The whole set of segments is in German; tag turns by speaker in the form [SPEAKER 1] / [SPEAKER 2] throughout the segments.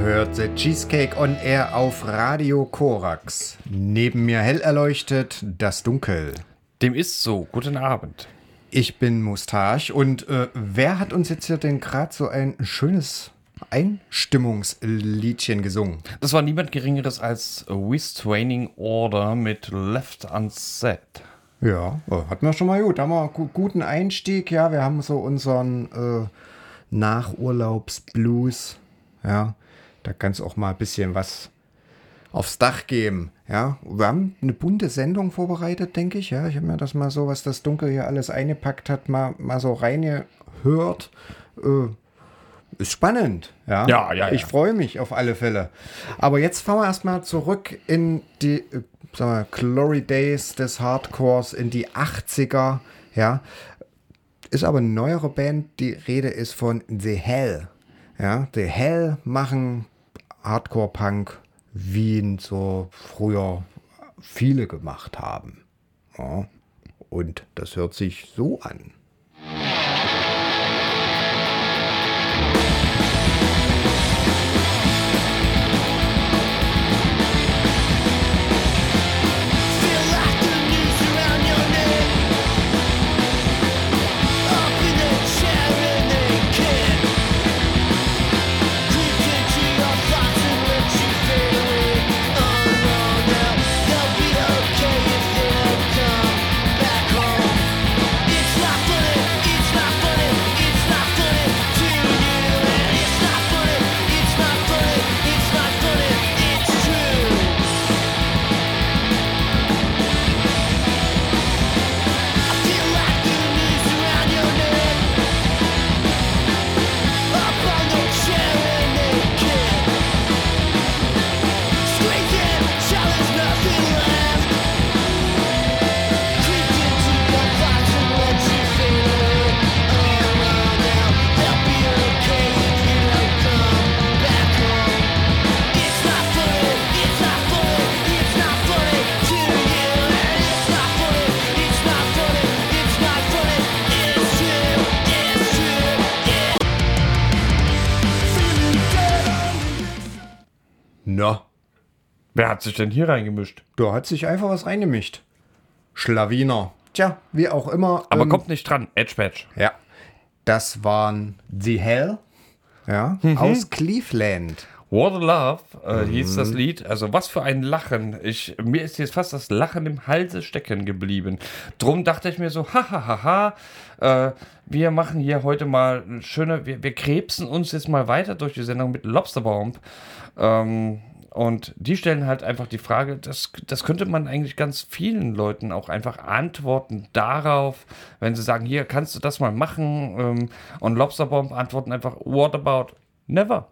[SPEAKER 1] hört The Cheesecake on Air auf Radio Korax. Neben mir hell erleuchtet das Dunkel.
[SPEAKER 2] Dem ist so. Guten Abend.
[SPEAKER 1] Ich bin Mustache und äh, wer hat uns jetzt hier denn gerade so ein schönes Einstimmungsliedchen gesungen?
[SPEAKER 2] Das war niemand Geringeres als Restraining Order mit Left Unsaid.
[SPEAKER 1] Ja, äh, hatten wir schon mal gut. Da haben wir einen gu- guten Einstieg. Ja, wir haben so unseren äh, Nachurlaubsblues. Ja, da kann es auch mal ein bisschen was aufs Dach geben. Ja, wir haben eine bunte Sendung vorbereitet, denke ich. Ja, ich habe mir das mal so, was das Dunkel hier alles eingepackt hat, mal, mal so reingehört. Äh, ist spannend. Ja,
[SPEAKER 2] Ja, ja,
[SPEAKER 1] Ich
[SPEAKER 2] ja.
[SPEAKER 1] freue mich auf alle Fälle. Aber jetzt fahren wir erstmal zurück in die äh, wir, Glory Days des Hardcores, in die 80er. Ja, ist aber eine neuere Band. Die Rede ist von The Hell. Ja, The Hell machen Hardcore-Punk, wie ihn so früher viele gemacht haben. Ja, und das hört sich so an.
[SPEAKER 2] Hat sich denn hier reingemischt?
[SPEAKER 1] da hat sich einfach was reingemischt. Schlawiner. Tja, wie auch immer.
[SPEAKER 2] Aber
[SPEAKER 1] ähm,
[SPEAKER 2] kommt nicht dran. Edge Badge.
[SPEAKER 1] Ja, das waren The Hell. Ja, aus Cleveland.
[SPEAKER 2] What a Love äh, hieß das Lied. Also was für ein Lachen. Ich, mir ist jetzt fast das Lachen im Halse stecken geblieben. Drum dachte ich mir so, hahaha, äh, wir machen hier heute mal schöne, wir, wir krebsen uns jetzt mal weiter durch die Sendung mit Lobsterbomb. Ähm, und die stellen halt einfach die Frage, das, das könnte man eigentlich ganz vielen Leuten auch einfach antworten darauf, wenn sie sagen, hier kannst du das mal machen. Ähm, und Lobsterbomb antworten einfach, what about never?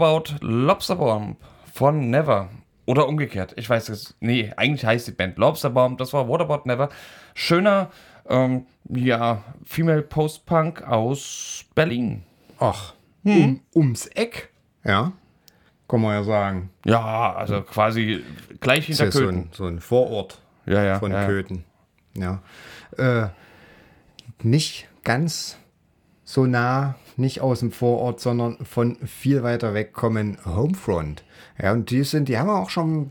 [SPEAKER 3] About
[SPEAKER 2] Lobster Bomb von Never? Oder umgekehrt. Ich weiß es. Nee, eigentlich heißt die Band Lobster Bomb. Das war What About Never. Schöner, ähm, ja, Female Post-Punk aus Berlin.
[SPEAKER 1] Ach, um, ums Eck, ja, kann man ja sagen.
[SPEAKER 2] Ja, also quasi gleich hinter
[SPEAKER 1] ja so
[SPEAKER 2] Köthen.
[SPEAKER 1] ein, so ein Vorort
[SPEAKER 2] Ja, ja.
[SPEAKER 1] von
[SPEAKER 2] ja.
[SPEAKER 1] Köthen. Ja. Äh, nicht ganz so nah, nicht aus dem Vorort, sondern von viel weiter weg kommen Homefront. Ja, und die sind, die haben wir auch schon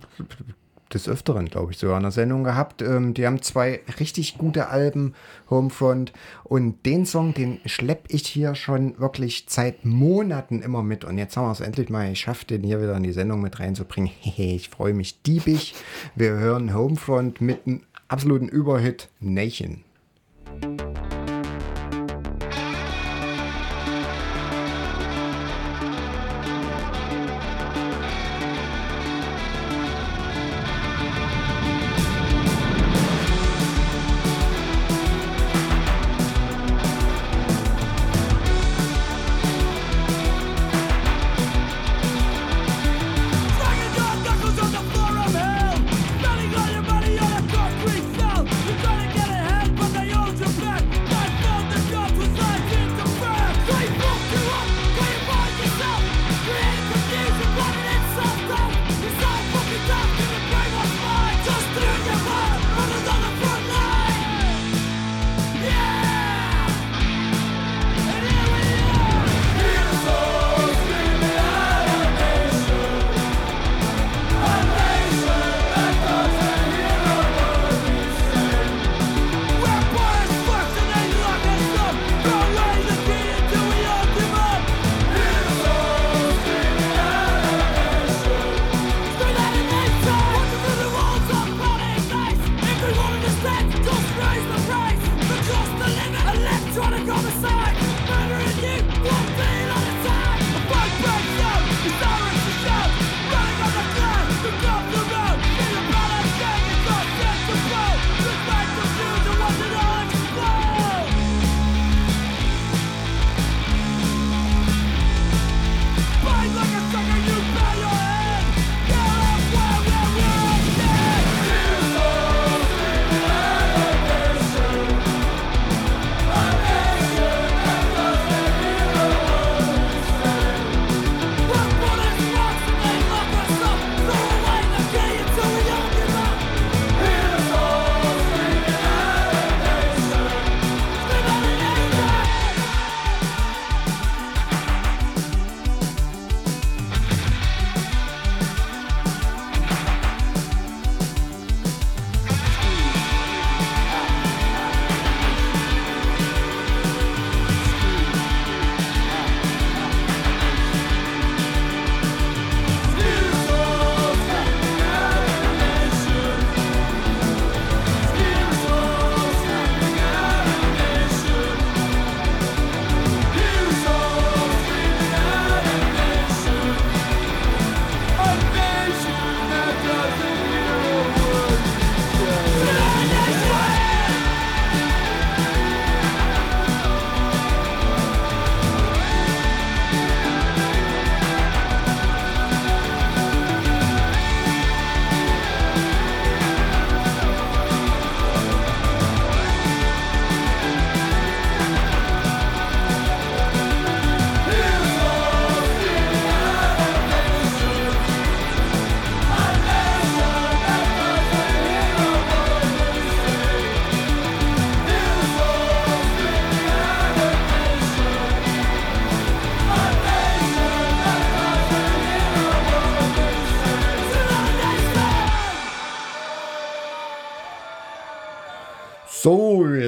[SPEAKER 1] des Öfteren, glaube ich, sogar in der Sendung gehabt. Ähm, die haben zwei richtig gute Alben, Homefront. Und den Song, den schlepp ich hier schon wirklich seit Monaten immer mit. Und jetzt haben wir es endlich mal geschafft, den hier wieder in die Sendung mit reinzubringen. Ich freue mich diebig. Wir hören Homefront mit einem absoluten Überhit Nation.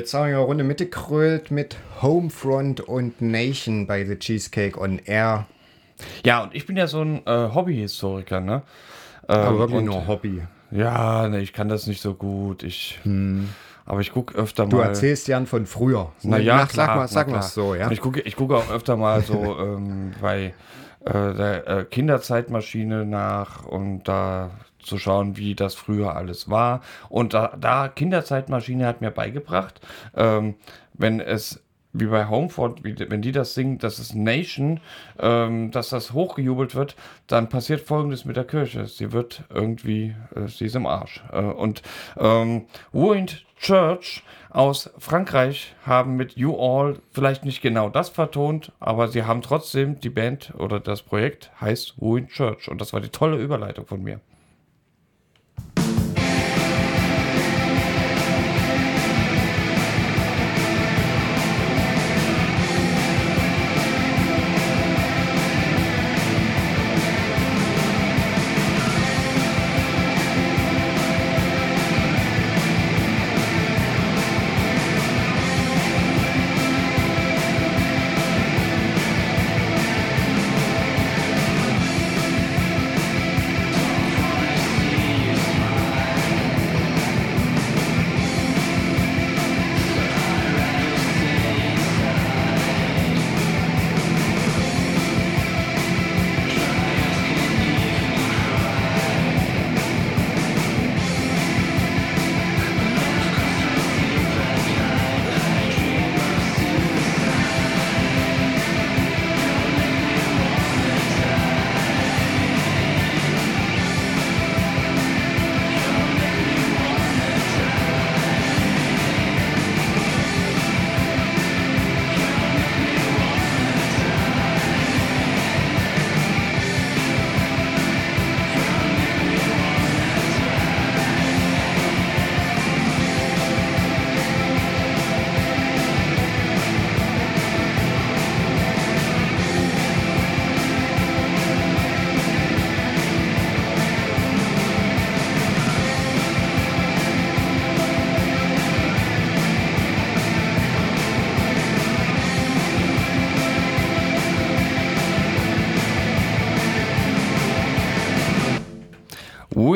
[SPEAKER 1] Jetzt haben wir eine Runde mitgekrölt mit Homefront und Nation bei The Cheesecake on Air.
[SPEAKER 2] Ja, und ich bin ja so ein äh, Hobbyhistoriker, ne?
[SPEAKER 1] Aber
[SPEAKER 2] Ähm,
[SPEAKER 1] wirklich
[SPEAKER 2] und-
[SPEAKER 1] nur Hobby.
[SPEAKER 2] Ja, ne, ich kann das nicht so gut. Ich, aber ich gucke öfter
[SPEAKER 1] Hm. Du
[SPEAKER 2] mal.
[SPEAKER 1] erzählst Jan von früher.
[SPEAKER 2] Naja,
[SPEAKER 1] Nach,
[SPEAKER 2] klar,
[SPEAKER 1] sag mal,
[SPEAKER 2] na
[SPEAKER 1] sag mal so, ja.
[SPEAKER 2] Ich gucke, ich gucke auch öfter mal so ähm, bei äh, der äh, Kinderzeitmaschine nach und da zu schauen, wie das früher alles war. Und da, da Kinderzeitmaschine hat mir beigebracht, ähm, wenn es wie bei Homeford, wie, wenn die das singen, das ist Nation, ähm, dass das hochgejubelt wird, dann passiert Folgendes mit der Kirche. Sie wird irgendwie, äh, sie ist im Arsch. Äh, und ähm, Ruined Church aus Frankreich haben mit You All vielleicht nicht genau das vertont, aber sie haben trotzdem, die Band oder das Projekt heißt Ruined Church. Und das war die tolle Überleitung von mir.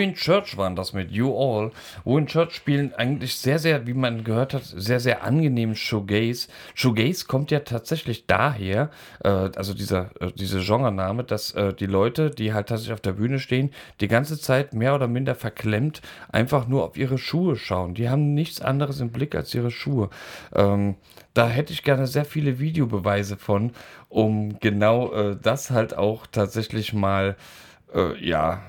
[SPEAKER 2] Ruin Church waren das mit You All. Ruin Church spielen eigentlich sehr, sehr, wie man gehört hat, sehr, sehr angenehm Shoegaze. Shoegaze kommt ja tatsächlich daher, äh, also dieser, äh, diese Genrename, dass äh, die Leute, die halt tatsächlich auf der Bühne stehen, die ganze Zeit mehr oder minder verklemmt einfach nur auf ihre Schuhe schauen. Die haben nichts anderes im Blick als ihre Schuhe. Ähm, da hätte ich gerne sehr viele Videobeweise von, um genau äh, das halt auch tatsächlich mal äh, ja,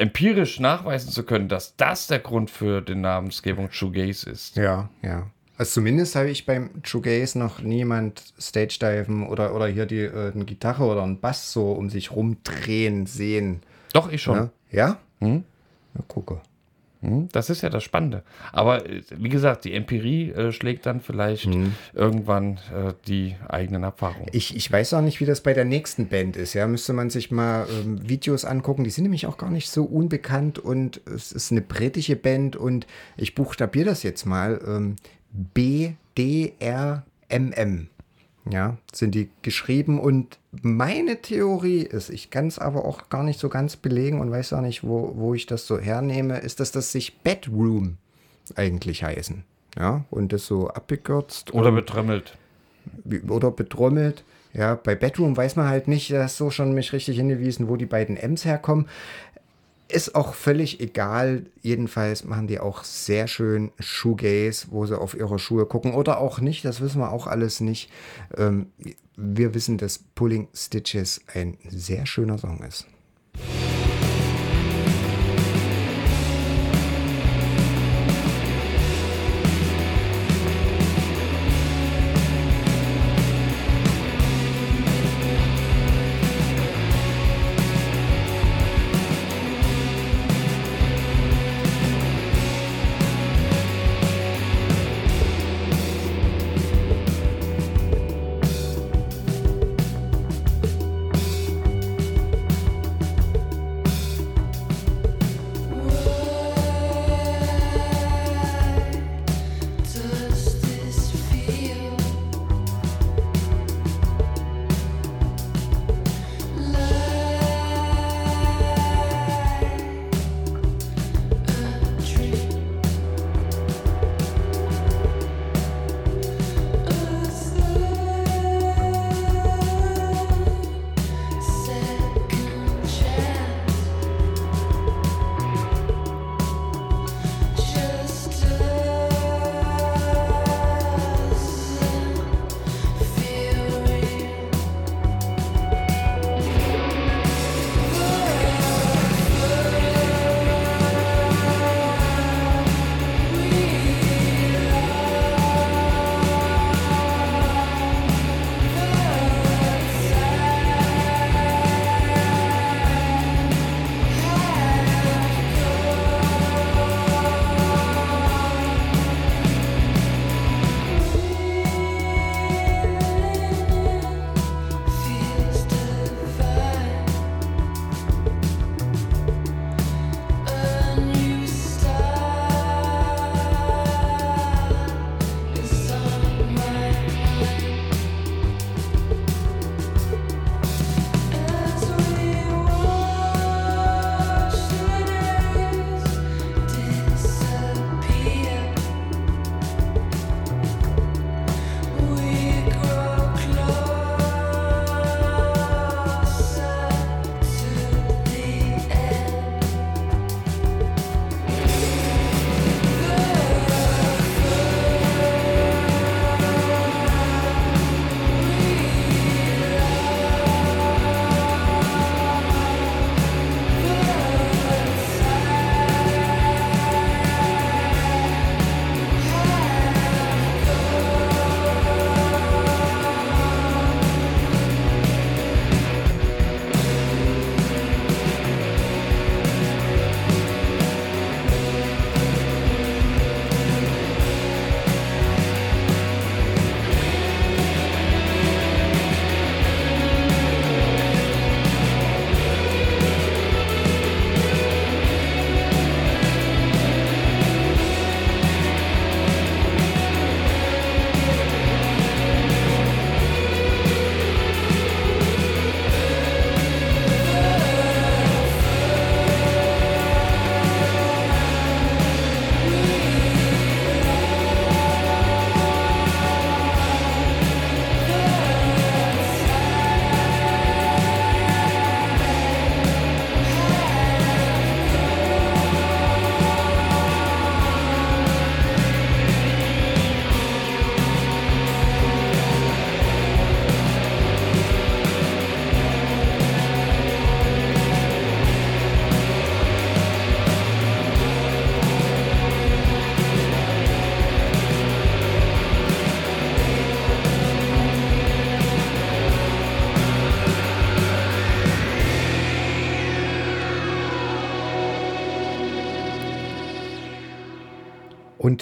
[SPEAKER 2] empirisch nachweisen zu können, dass das der Grund für die Namensgebung Shoegaze ist.
[SPEAKER 1] Ja, ja. Also zumindest habe ich beim Shoegaze noch niemand Stage-Diven oder, oder hier die, äh, eine Gitarre oder einen Bass so um sich rumdrehen sehen.
[SPEAKER 2] Doch, ich schon.
[SPEAKER 1] Ne? Ja?
[SPEAKER 2] Hm?
[SPEAKER 1] Na, gucke.
[SPEAKER 2] Hm, Das ist ja das Spannende. Aber äh, wie gesagt, die Empirie äh, schlägt dann vielleicht irgendwann äh, die eigenen Erfahrungen.
[SPEAKER 1] Ich, ich weiß auch nicht, wie das bei der nächsten Band ist. Ja, müsste man sich mal ähm, Videos angucken. Die sind nämlich auch gar nicht so unbekannt und es ist eine britische Band und ich buchstabiere das jetzt mal. Ähm, B-D-R-M-M. Ja, sind die geschrieben und meine Theorie ist, ich kann es aber auch gar nicht so ganz belegen und weiß auch nicht, wo, wo ich das so hernehme, ist, dass das sich Bedroom eigentlich heißen. Ja, und das so abgekürzt
[SPEAKER 2] Oder betrömmelt.
[SPEAKER 1] wie- oder bedrommelt. Ja, bei Bedroom weiß man halt nicht, da hast so schon mich richtig hingewiesen, wo die beiden M's herkommen. Ist auch völlig egal. Jedenfalls machen die auch sehr schön Shoegaze, wo sie auf ihre Schuhe gucken. Oder auch nicht, das wissen wir auch alles nicht. Ähm, wir wissen, dass Pulling Stitches ein sehr schöner Song ist.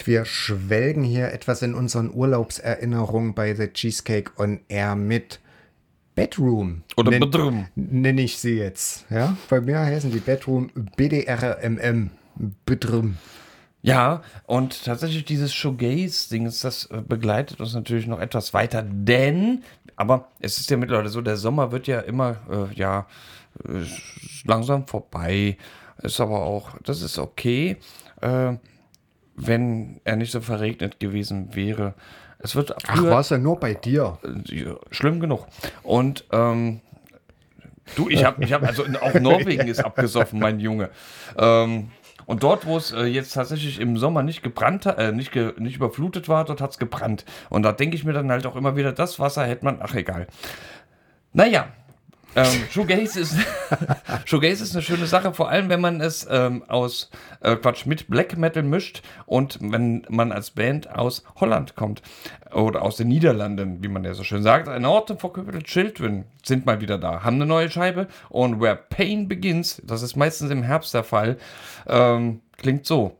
[SPEAKER 1] Wir schwelgen hier etwas in unseren Urlaubserinnerungen bei The Cheesecake on Air mit Bedroom.
[SPEAKER 2] Oder
[SPEAKER 1] Nenn-
[SPEAKER 2] Bedroom.
[SPEAKER 1] Nenne ich sie jetzt. Ja? Bei mir heißen die Bedroom BDRMM. Bedroom.
[SPEAKER 2] Ja, und tatsächlich dieses Shoegaze-Ding, das äh, begleitet uns natürlich noch etwas weiter, denn, aber es ist ja mittlerweile so, der Sommer wird ja immer, äh, ja, äh, langsam vorbei. Ist aber auch, das ist okay, äh, wenn er nicht so verregnet gewesen wäre. Es wird
[SPEAKER 1] Ach, war es ja nur bei dir.
[SPEAKER 2] ja, schlimm genug. Und ähm, du, ich habe, ich habe, also auch Norwegen ist abgesoffen, mein Junge. Ähm, und dort, wo es äh, jetzt tatsächlich im Sommer nicht gebrannt äh, nicht, ge, nicht überflutet war, dort hat es gebrannt. Und da denke ich mir dann halt auch immer wieder, das Wasser hätte man, ach egal. Naja, ähm, Shoegaze ist, Shoegaze ist eine schöne Sache, vor allem wenn man es ähm, aus äh, Quatsch mit Black Metal mischt und wenn man als Band aus Holland kommt oder aus den Niederlanden, wie man ja so schön sagt. Ein Orte Forgotten Children sind mal wieder da, haben eine neue Scheibe und Where Pain Begins, das ist meistens im Herbst der Fall, ähm, klingt so.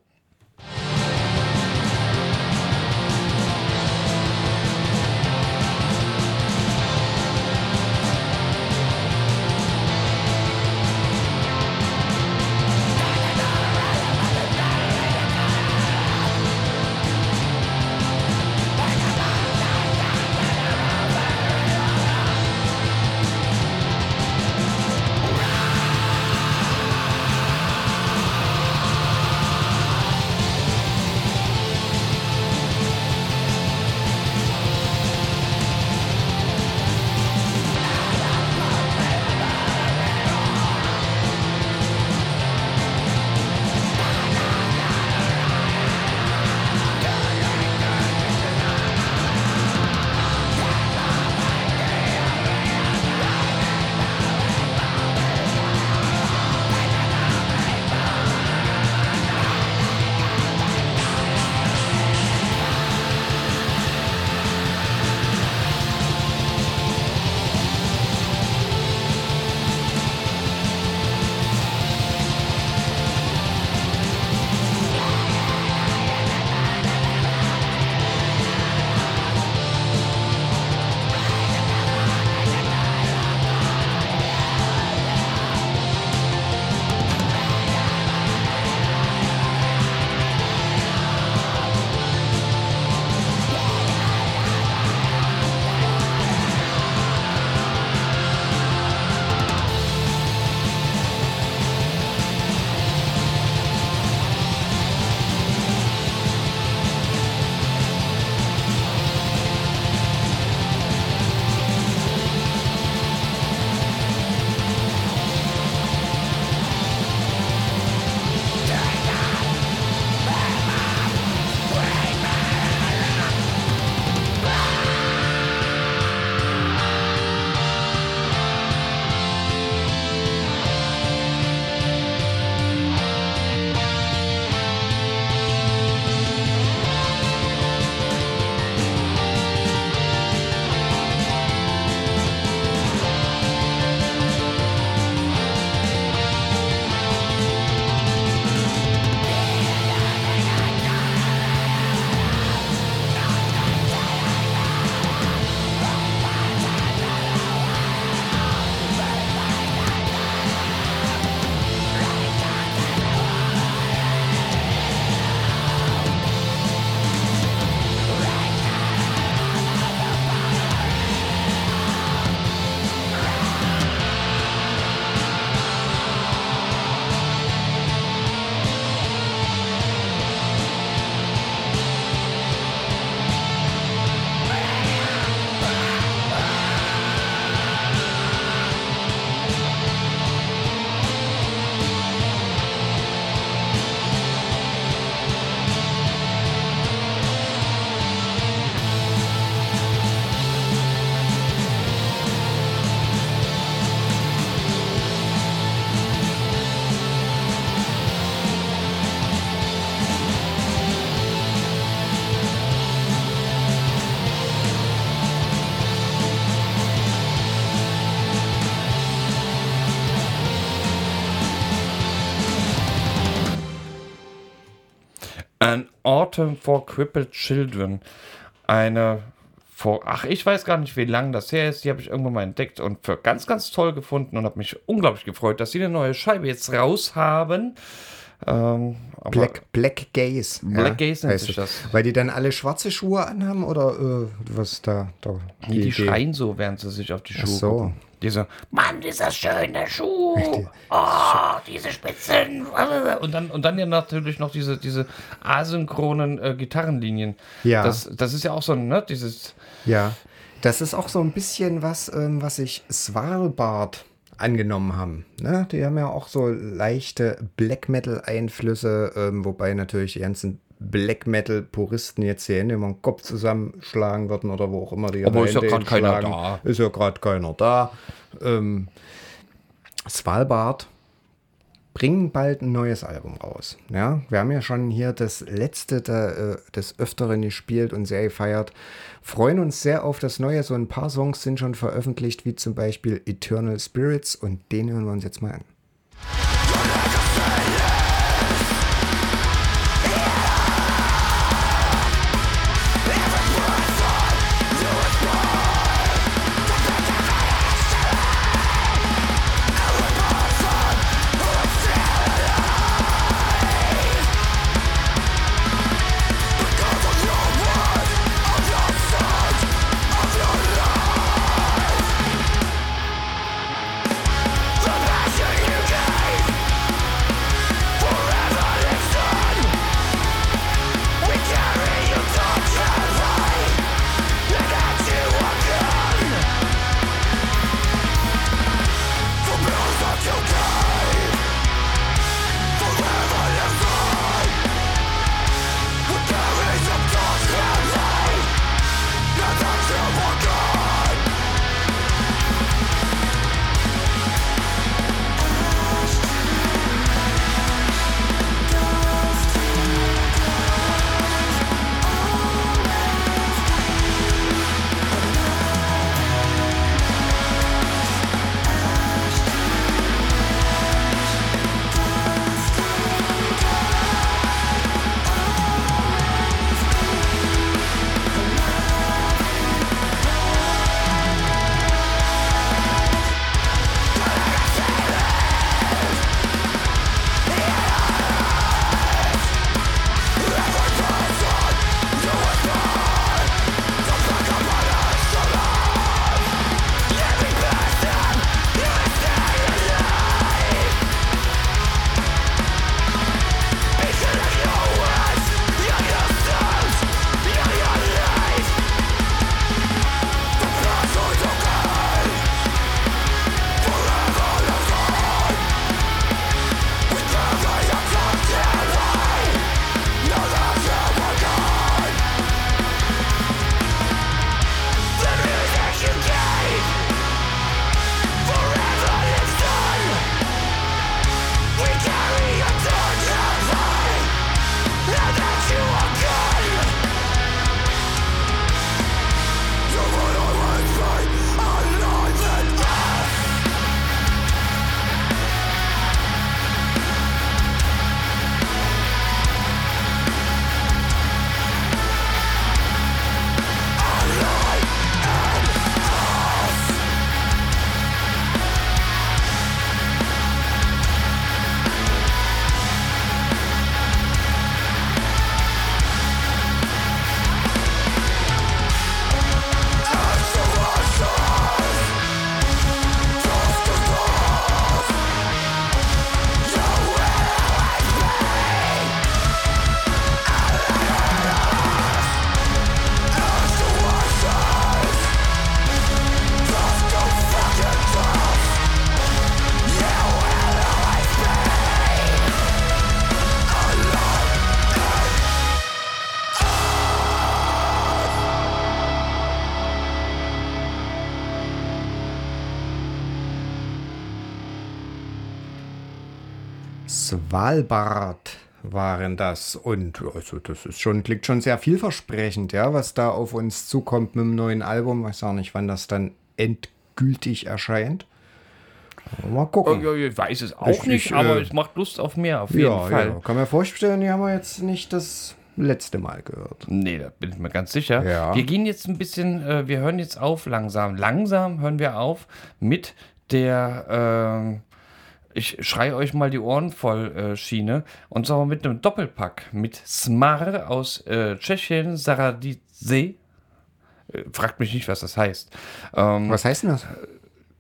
[SPEAKER 2] An Autumn for Crippled Children. Eine vor, ach, ich weiß gar nicht, wie lange das her ist. Die habe ich irgendwann mal entdeckt und für ganz, ganz toll gefunden und habe mich unglaublich gefreut, dass sie eine neue Scheibe jetzt raus haben. Ähm,
[SPEAKER 4] Black, Black Gaze.
[SPEAKER 2] Black Gaze nennt sich das.
[SPEAKER 4] Weil die dann alle schwarze Schuhe anhaben oder äh, was da? da
[SPEAKER 2] die, die schreien so, während sie sich auf die Schuhe
[SPEAKER 4] so.
[SPEAKER 2] gucken. Diese,
[SPEAKER 1] Mann, dieser schöne Schuh. Oh, diese Spitzen.
[SPEAKER 2] und dann, und dann ja natürlich noch diese, diese asynchronen äh, Gitarrenlinien.
[SPEAKER 4] Ja.
[SPEAKER 2] Das, das ist ja auch so, ein, ne, dieses,
[SPEAKER 4] Ja, das ist auch so ein bisschen was, ähm, was sich Svalbard angenommen haben. Ne? Die haben ja auch so leichte Black Metal-Einflüsse, ähm, wobei natürlich die ganzen Black Metal-Puristen jetzt hier Hände über den Kopf zusammenschlagen würden oder wo auch immer die
[SPEAKER 2] Aber ist ja grad keiner
[SPEAKER 4] hinschlagen. Ist ja gerade keiner da. Ähm, Svalbard bringen bald ein neues Album raus. Ja, wir haben ja schon hier das letzte da, äh, des Öfteren gespielt und sehr gefeiert. Freuen uns sehr auf das Neue. So ein paar Songs sind schon veröffentlicht, wie zum Beispiel Eternal Spirits und den hören wir uns jetzt mal an. Svalbard waren das. Und also das ist schon, klingt schon sehr vielversprechend, ja, was da auf uns zukommt mit dem neuen Album. Ich weiß auch nicht, wann das dann endgültig erscheint. Mal gucken.
[SPEAKER 2] ich weiß es auch
[SPEAKER 4] Ich-
[SPEAKER 2] nicht,
[SPEAKER 4] ich,
[SPEAKER 2] aber
[SPEAKER 4] äh,
[SPEAKER 2] es macht Lust auf mehr, auf jeden
[SPEAKER 4] Ja,
[SPEAKER 2] Fall.
[SPEAKER 4] ja, kann mir vorstellen, die haben wir jetzt nicht das letzte Mal gehört.
[SPEAKER 2] Nee, da bin ich mir ganz sicher.
[SPEAKER 4] Ja.
[SPEAKER 2] Wir gehen jetzt ein bisschen, äh, wir hören jetzt auf langsam. Langsam hören wir auf mit der, ähm, ich schreie euch mal die Ohren voll äh, Schiene. Und zwar mit einem Doppelpack mit Smar aus äh, Tschechien, Saradice. Äh, fragt mich nicht, was das heißt. Ähm,
[SPEAKER 4] Was heißt denn das?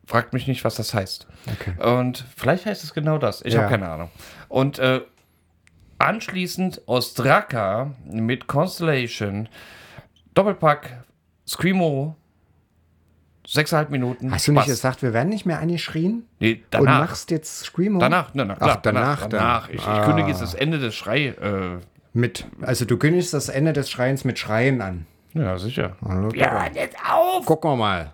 [SPEAKER 2] Fragt mich nicht, was das heißt.
[SPEAKER 4] Okay.
[SPEAKER 2] Und vielleicht heißt es genau das. Ich
[SPEAKER 4] Ja.
[SPEAKER 2] habe keine Ahnung. Und äh, anschließend Ostraka mit Constellation, Doppelpack, Screamo, sechseinhalb Minuten.
[SPEAKER 4] Hast du nicht gesagt, wir werden nicht mehr angeschrien?
[SPEAKER 2] Nee,
[SPEAKER 4] Und
[SPEAKER 2] danach.
[SPEAKER 4] machst jetzt Screamo?
[SPEAKER 2] Danach, na, na, klar,
[SPEAKER 4] Ach, danach dann.
[SPEAKER 2] danach. Ich, ich
[SPEAKER 4] Ah.
[SPEAKER 2] kündige jetzt das Ende des Schrei. Äh,
[SPEAKER 4] Mit, also du kündigst das Ende des Schreins mit Schreien an.
[SPEAKER 2] ja, sicher.
[SPEAKER 1] Hören jetzt auf!
[SPEAKER 4] Gucken wir mal.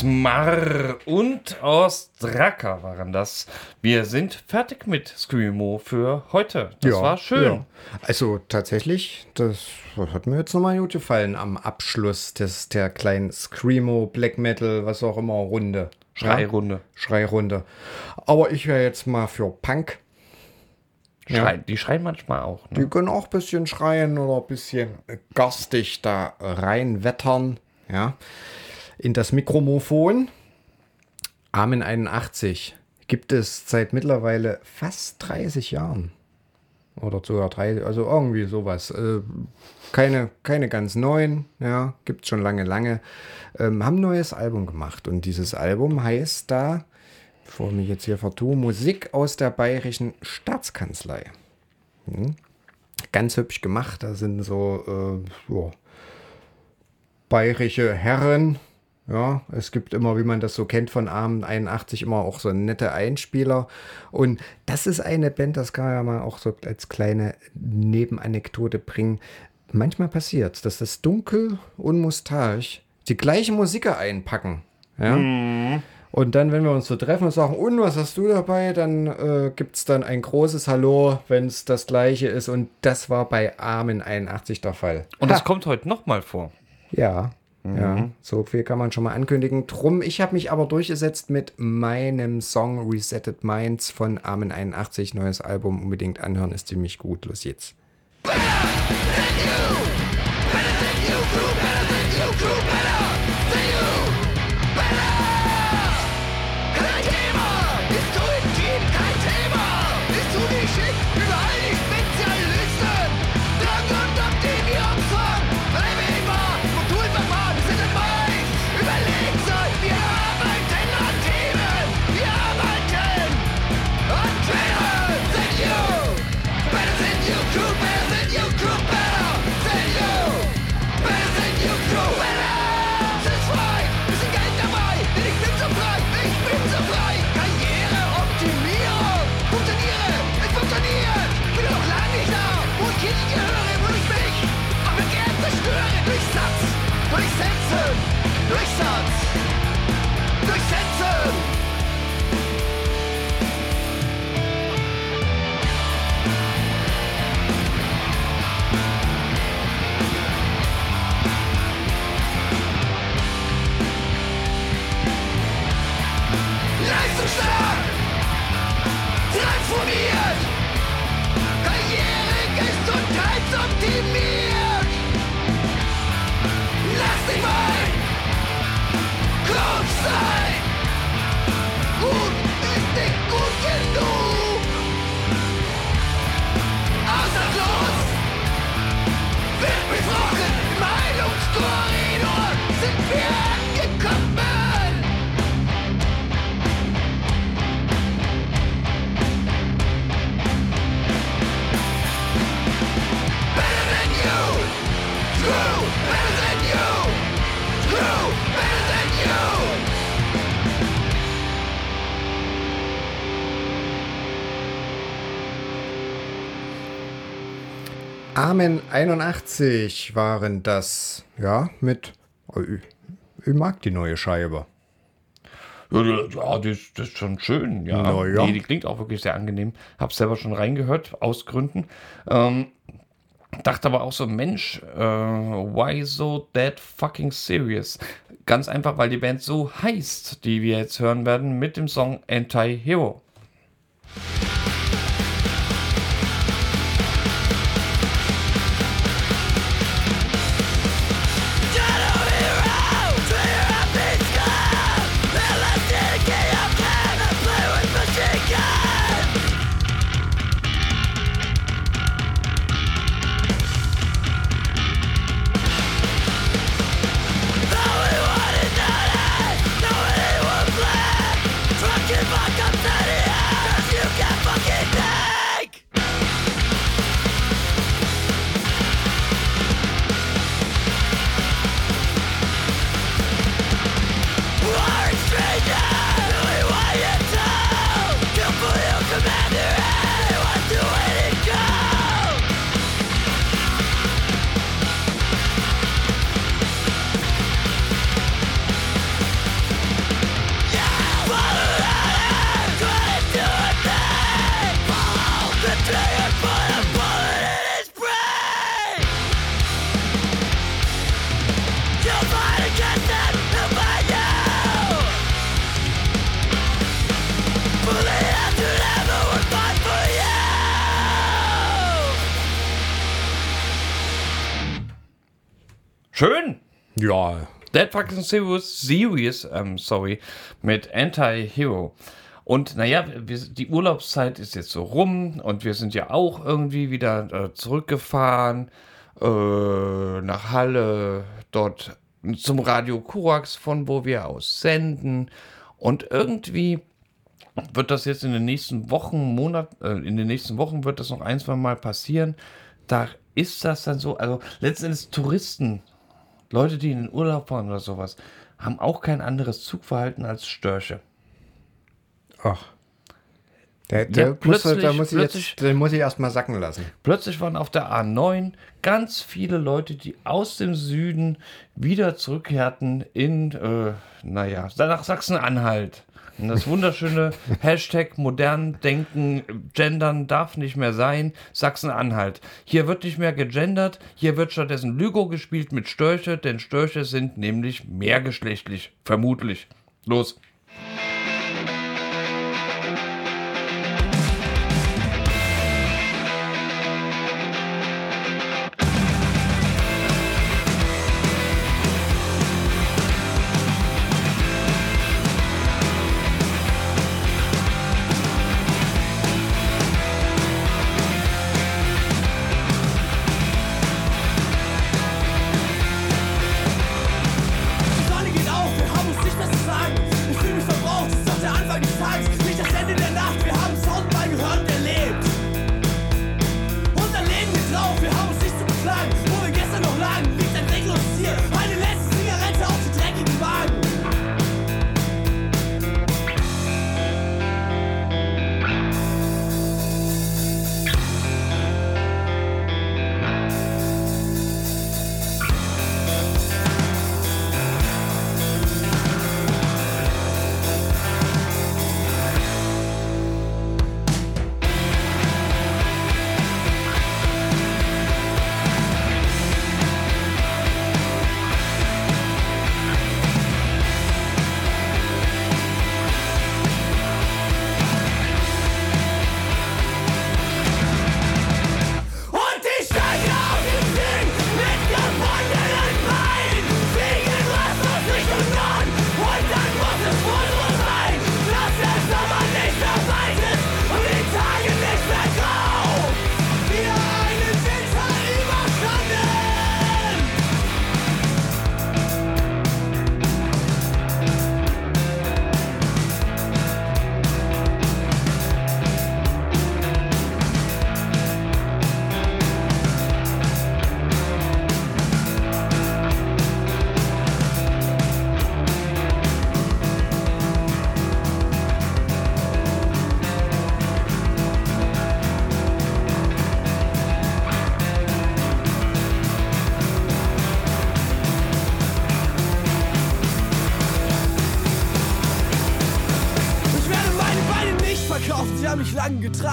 [SPEAKER 2] Smar und Ostraka waren das. Wir sind fertig mit Screamo für heute. Das war schön.
[SPEAKER 1] ja. Also tatsächlich, das hat mir jetzt nochmal gut gefallen am Abschluss des, der kleinen Screamo, Black Metal, was auch immer, Runde.
[SPEAKER 2] Schreirunde.
[SPEAKER 1] Schreirunde. Aber ich wäre jetzt mal für Punk.
[SPEAKER 2] Schrei, Die schreien manchmal auch. Ne?
[SPEAKER 1] Die können auch ein bisschen schreien oder ein bisschen garstig da reinwettern. Ja. In das Mikromophon. Amen 81 gibt es seit mittlerweile fast 30 Jahren. Oder sogar 30, also irgendwie sowas. Äh, keine, keine ganz neuen, ja, gibt es schon lange, lange. Ähm, haben ein neues Album gemacht und dieses Album heißt da, bevor ich mich jetzt hier vertue, Musik aus der Bayerischen Staatskanzlei. Hm. Ganz hübsch gemacht, da sind so äh, ja, bayerische Herren. Ja, es gibt immer, wie man das so kennt von Abend 81, immer auch so nette Einspieler. Und das ist eine Band, das kann man ja mal auch so als kleine Nebenanekdote bringen. Manchmal passiert, dass das Dunkel und Mustache die gleiche Musiker einpacken. Ja. Und dann, wenn wir uns so treffen und sagen, und was hast du dabei, dann äh, gibt es dann ein großes Hallo, wenn es das gleiche ist. Und das war bei Armin 81 der Fall.
[SPEAKER 2] Und das kommt heute nochmal vor.
[SPEAKER 1] Ja, ja, so viel kann man schon mal ankündigen. Drum, ich habe mich aber durchgesetzt mit meinem Song Resetted Minds von Armin 81, neues Album. Unbedingt anhören, ist ziemlich gut. Los jetzt. Amen 81 waren das, ja, mit. oh, Ich, ich mag die neue Scheibe.
[SPEAKER 2] Ja, ja das, das ist schon schön. Ja.
[SPEAKER 1] Na ja.
[SPEAKER 2] Nee, die klingt auch wirklich sehr angenehm. Hab selber schon reingehört, aus Gründen. Ähm, dachte aber auch so, Mensch, äh, why so dead fucking serious? Ganz einfach, weil die Band so heißt, die wir jetzt hören werden mit dem Song Anti-Hero.
[SPEAKER 5] got that.
[SPEAKER 1] Ja,
[SPEAKER 2] Dead Fucking Serious, Serious ähm, sorry, mit Anti-Hero. Und naja, wir, die Urlaubszeit ist jetzt so rum und wir sind ja auch irgendwie wieder äh, zurückgefahren äh, nach Halle, dort zum Radio Korax, von wo wir aus senden. Und irgendwie wird das jetzt in den nächsten Wochen, Monat, äh, in den nächsten Wochen wird das noch ein, zwei Mal passieren. Da ist das dann so, also letztendlich Touristen, Leute, die in den Urlaub fahren oder sowas, haben auch kein anderes Zugverhalten als Störche.
[SPEAKER 1] ach. Der, der
[SPEAKER 2] Ja,
[SPEAKER 1] muss, da muss ich jetzt, den muss ich erstmal sacken lassen.
[SPEAKER 2] Plötzlich waren auf der A9 ganz viele Leute, die aus dem Süden wieder zurückkehrten in, äh, naja, nach Sachsen-Anhalt. Das wunderschöne Hashtag modern denken, gendern darf nicht mehr sein, Sachsen-Anhalt. Hier wird nicht mehr gegendert, hier wird stattdessen Lügo gespielt mit Störche, denn Störche sind nämlich mehrgeschlechtlich, vermutlich. Los.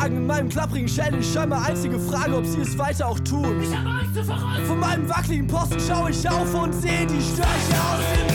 [SPEAKER 5] Getragen. In meinem klapprigen Schädel ist scheinbar einzige Frage, ob sie es weiter auch tun. Ich habe Angst zu verreisen. Von meinem wackeligen Posten schaue ich auf und sehe die Störche aus dem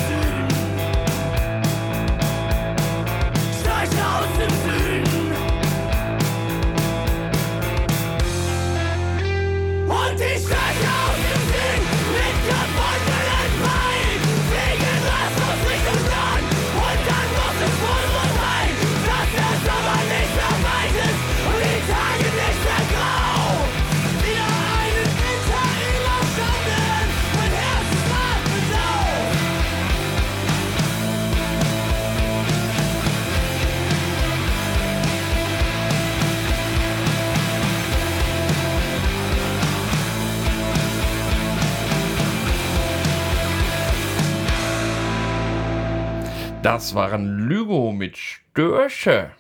[SPEAKER 2] Das waren Lügo mit Störche.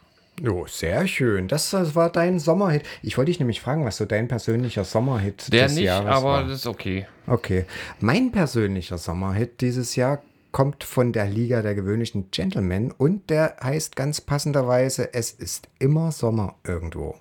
[SPEAKER 1] Oh, sehr schön. Das, das war dein Sommerhit. Ich wollte dich nämlich fragen, was so dein persönlicher Sommerhit
[SPEAKER 2] Der
[SPEAKER 1] des
[SPEAKER 2] nicht,
[SPEAKER 1] Jahres
[SPEAKER 2] aber
[SPEAKER 1] war.
[SPEAKER 2] das ist okay.
[SPEAKER 1] Okay. Mein persönlicher Sommerhit dieses Jahr kommt von der Liga der gewöhnlichen Gentlemen und der heißt ganz passenderweise Es ist immer Sommer irgendwo.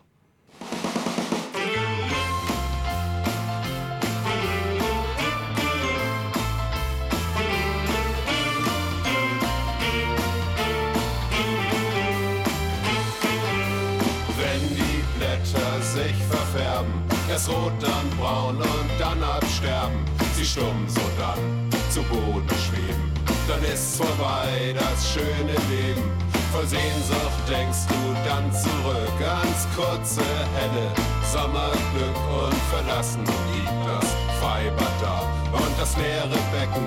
[SPEAKER 6] Rot, dann braun und dann absterben. Sie stumm so dann zu Boden schweben. Dann ist's vorbei, das schöne Leben. Voll Sehnsucht denkst du dann zurück ans kurze, helle Sommerglück und verlassen liegt das da und das leere Becken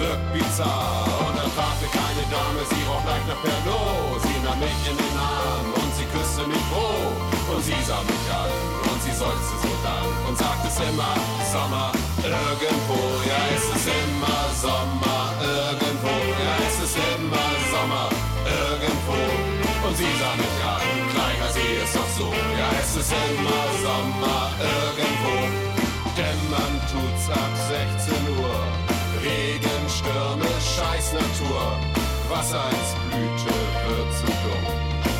[SPEAKER 6] wirkt bizarr. Und dann traf mir keine Dame, sie roch leicht nach Pernod. Sie nahm mich in den Arm und sie küsste mich froh. Und sie sah mich an und sie seufzte so dann und sagte es immer Sommer irgendwo. Ja, es ist immer Sommer irgendwo. Ja, es ist immer Sommer irgendwo. Und sie sah mich an, kleiner, sie ist doch so. Ja, es ist immer Sommer irgendwo. Dämmern tut's ab 16 Uhr. Regen, Stürme, Scheiß Natur. Wassereinsblüte wird zu dumm.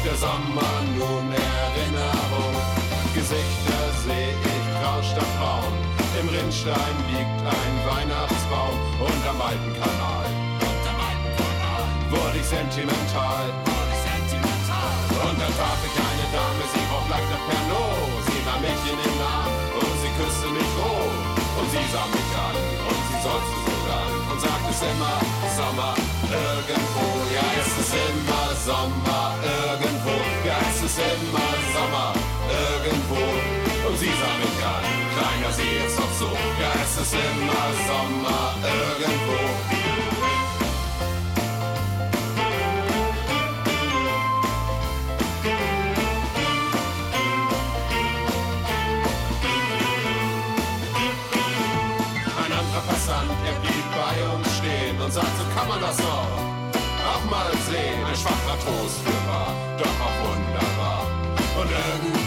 [SPEAKER 6] Der Sommer nun Erinnerung. Gesichter seh ich grau statt braun. Im Rinnstein liegt ein Weihnachtsbaum und am alten Kanal. Wurde ich sentimental. Und dann traf ich eine Dame, sie roch leicht nach Pernod. Sie nahm mich in den Arm und sie küsste mich roh. Und sie sah mich an und sie seufzte so dann und sagte es immer Sommer irgendwo. Ja, es ist immer Sommer irgendwo. Ja, es ist immer Sommer irgendwo. Und sie sah mich an, kleiner, sie ist doch so. Ja, es ist immer Sommer irgendwo. Ein anderer Passant, er blieb bei uns stehen und sagte, kann man das noch? Auch mal sehen, ein schwacher Trost für war, doch auch wunderbar. Und irgendwie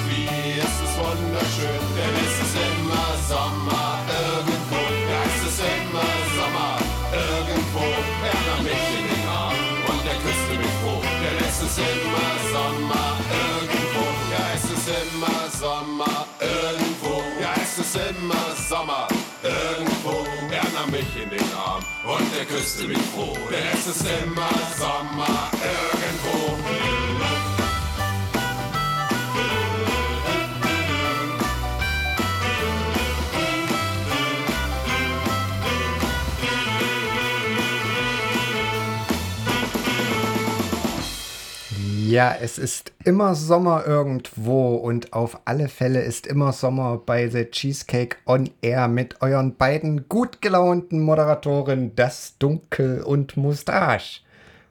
[SPEAKER 6] Sommer irgendwo. Ja, es immer Sommer irgendwo. Er nahm mich in den Arm und er küsste mich froh, denn es ist immer Sommer irgendwo. Ja, es immer Sommer irgendwo. Ja, es immer Sommer irgendwo. Er mich in den Arm und er küsste mich froh, denn es ist immer Sommer.
[SPEAKER 1] Ja, es ist immer Sommer irgendwo und auf alle Fälle ist immer Sommer bei The Cheesecake on Air mit euren beiden gut gelaunten Moderatoren Das Dunkel und Mustache.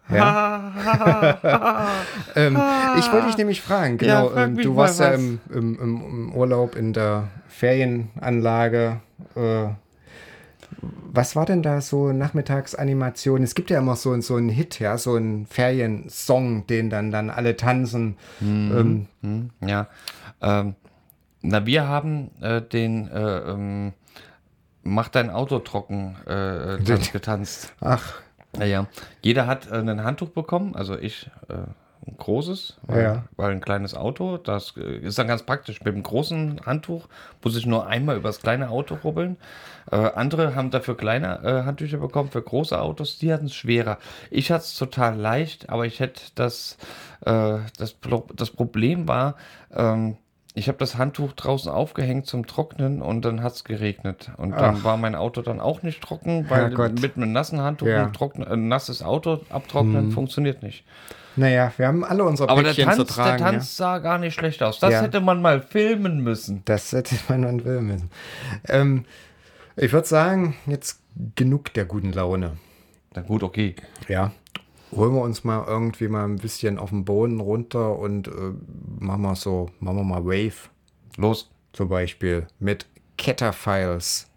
[SPEAKER 1] Ja. ähm, ich wollte dich nämlich fragen,
[SPEAKER 2] Ja,
[SPEAKER 1] genau,
[SPEAKER 2] frag
[SPEAKER 1] ähm, du warst ja im, im, im Urlaub in der Ferienanlage. Äh, was war denn da so Nachmittagsanimation? Es gibt ja immer so, so einen Hit, ja, so einen Feriensong, den dann, dann alle tanzen. Ähm,
[SPEAKER 2] Hm, ja. Ähm, na, wir haben äh, den äh, ähm, Mach dein Auto trocken äh, Tanz getanzt.
[SPEAKER 1] ach,
[SPEAKER 2] Naja, jeder hat äh, ein Handtuch bekommen, also ich äh, ein großes, weil,
[SPEAKER 1] Ja.
[SPEAKER 2] weil ein kleines Auto, das äh, ist dann ganz praktisch. Mit dem großen Handtuch muss ich nur einmal übers kleine Auto rubbeln. Äh, andere haben dafür kleine äh, Handtücher bekommen für große Autos, die hatten es schwerer. Ich hatte es total leicht, aber ich hätte das, äh, das, das Problem war, ähm, ich habe das Handtuch draußen aufgehängt zum Trocknen und dann hat es geregnet. Und dann
[SPEAKER 1] Ach.
[SPEAKER 2] war mein Auto dann auch nicht trocken, weil
[SPEAKER 1] Herrgott.
[SPEAKER 2] mit einem nassen Handtuch
[SPEAKER 1] Ja.
[SPEAKER 2] ein, ein nasses Auto abtrocknen funktioniert nicht.
[SPEAKER 1] Naja, wir haben alle unsere
[SPEAKER 2] Aber der
[SPEAKER 1] Päckchen zu
[SPEAKER 2] Tanz,
[SPEAKER 1] tragen.
[SPEAKER 2] der Tanz sah gar nicht schlecht aus. Das
[SPEAKER 1] Ja.
[SPEAKER 2] hätte man mal filmen müssen.
[SPEAKER 1] Ja. Das hätte man dann will müssen. Ähm, ich würde sagen, jetzt genug der guten Laune.
[SPEAKER 2] Na gut, okay.
[SPEAKER 1] Ja. Holen wir uns mal irgendwie mal ein bisschen auf den Boden runter und äh, machen wir so, machen wir mal Wave
[SPEAKER 2] Los.
[SPEAKER 1] zum Beispiel mit Ketterfiles.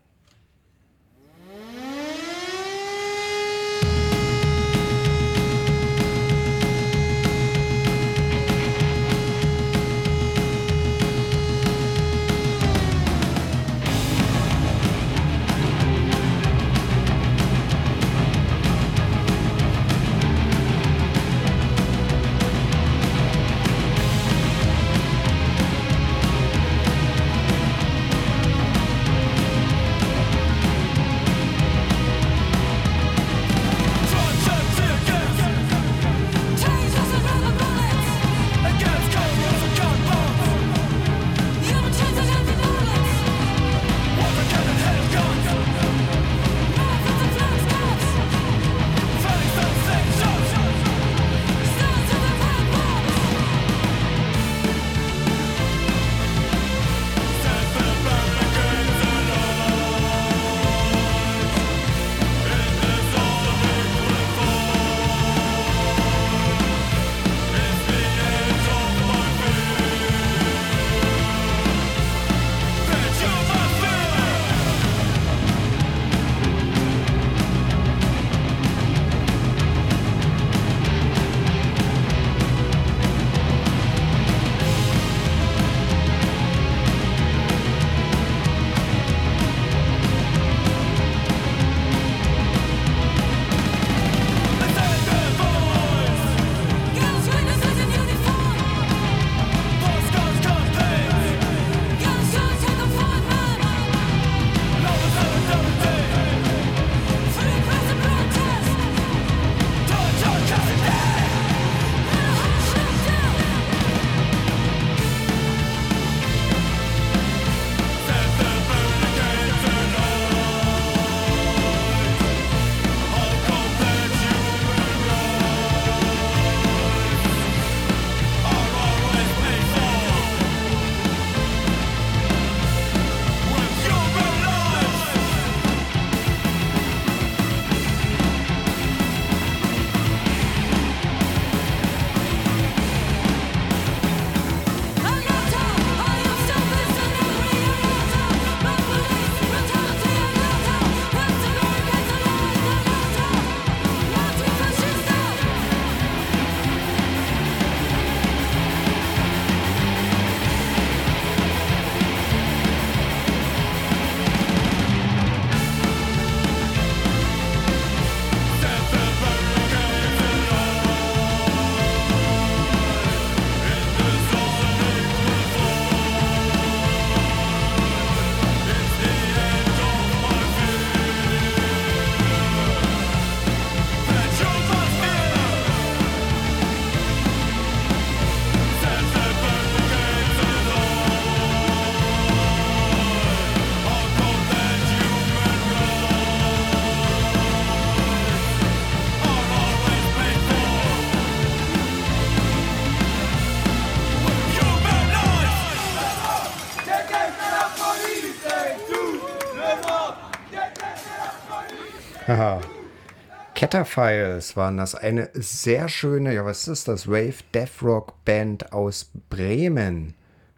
[SPEAKER 1] Catterfiles waren das. Eine sehr schöne, ja, was ist das? Wave Death Rock Band aus Bremen.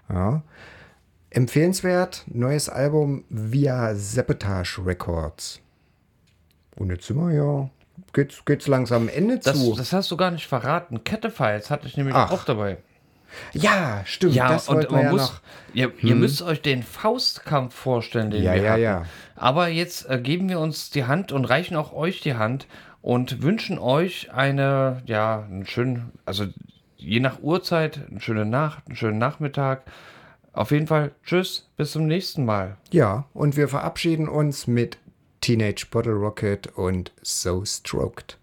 [SPEAKER 1] Ja. Empfehlenswert, neues Album via Sabotage Records. Sind wir ja, geht's, geht's langsam am Ende
[SPEAKER 2] Das,
[SPEAKER 1] zu.
[SPEAKER 2] das hast du gar nicht verraten. Kettefiles hatte ich nämlich
[SPEAKER 1] Ach.
[SPEAKER 2] auch dabei.
[SPEAKER 1] ja, stimmt.
[SPEAKER 2] Ja,
[SPEAKER 1] das
[SPEAKER 2] und man
[SPEAKER 1] ja
[SPEAKER 2] muss,
[SPEAKER 1] noch. Hm.
[SPEAKER 2] ihr, ihr müsst euch den Faustkampf vorstellen, den
[SPEAKER 1] Ja,
[SPEAKER 2] wir
[SPEAKER 1] ja,
[SPEAKER 2] hatten.
[SPEAKER 1] ja.
[SPEAKER 2] Aber jetzt äh, geben wir uns die Hand und reichen auch euch die Hand und wünschen euch eine, ja, einen schönen, also je nach Uhrzeit, eine schöne Nacht, einen schönen Nachmittag. Auf jeden Fall, tschüss, bis zum nächsten Mal.
[SPEAKER 1] Ja, und wir verabschieden uns mit Teenage Bottle Rocket und So Stroked.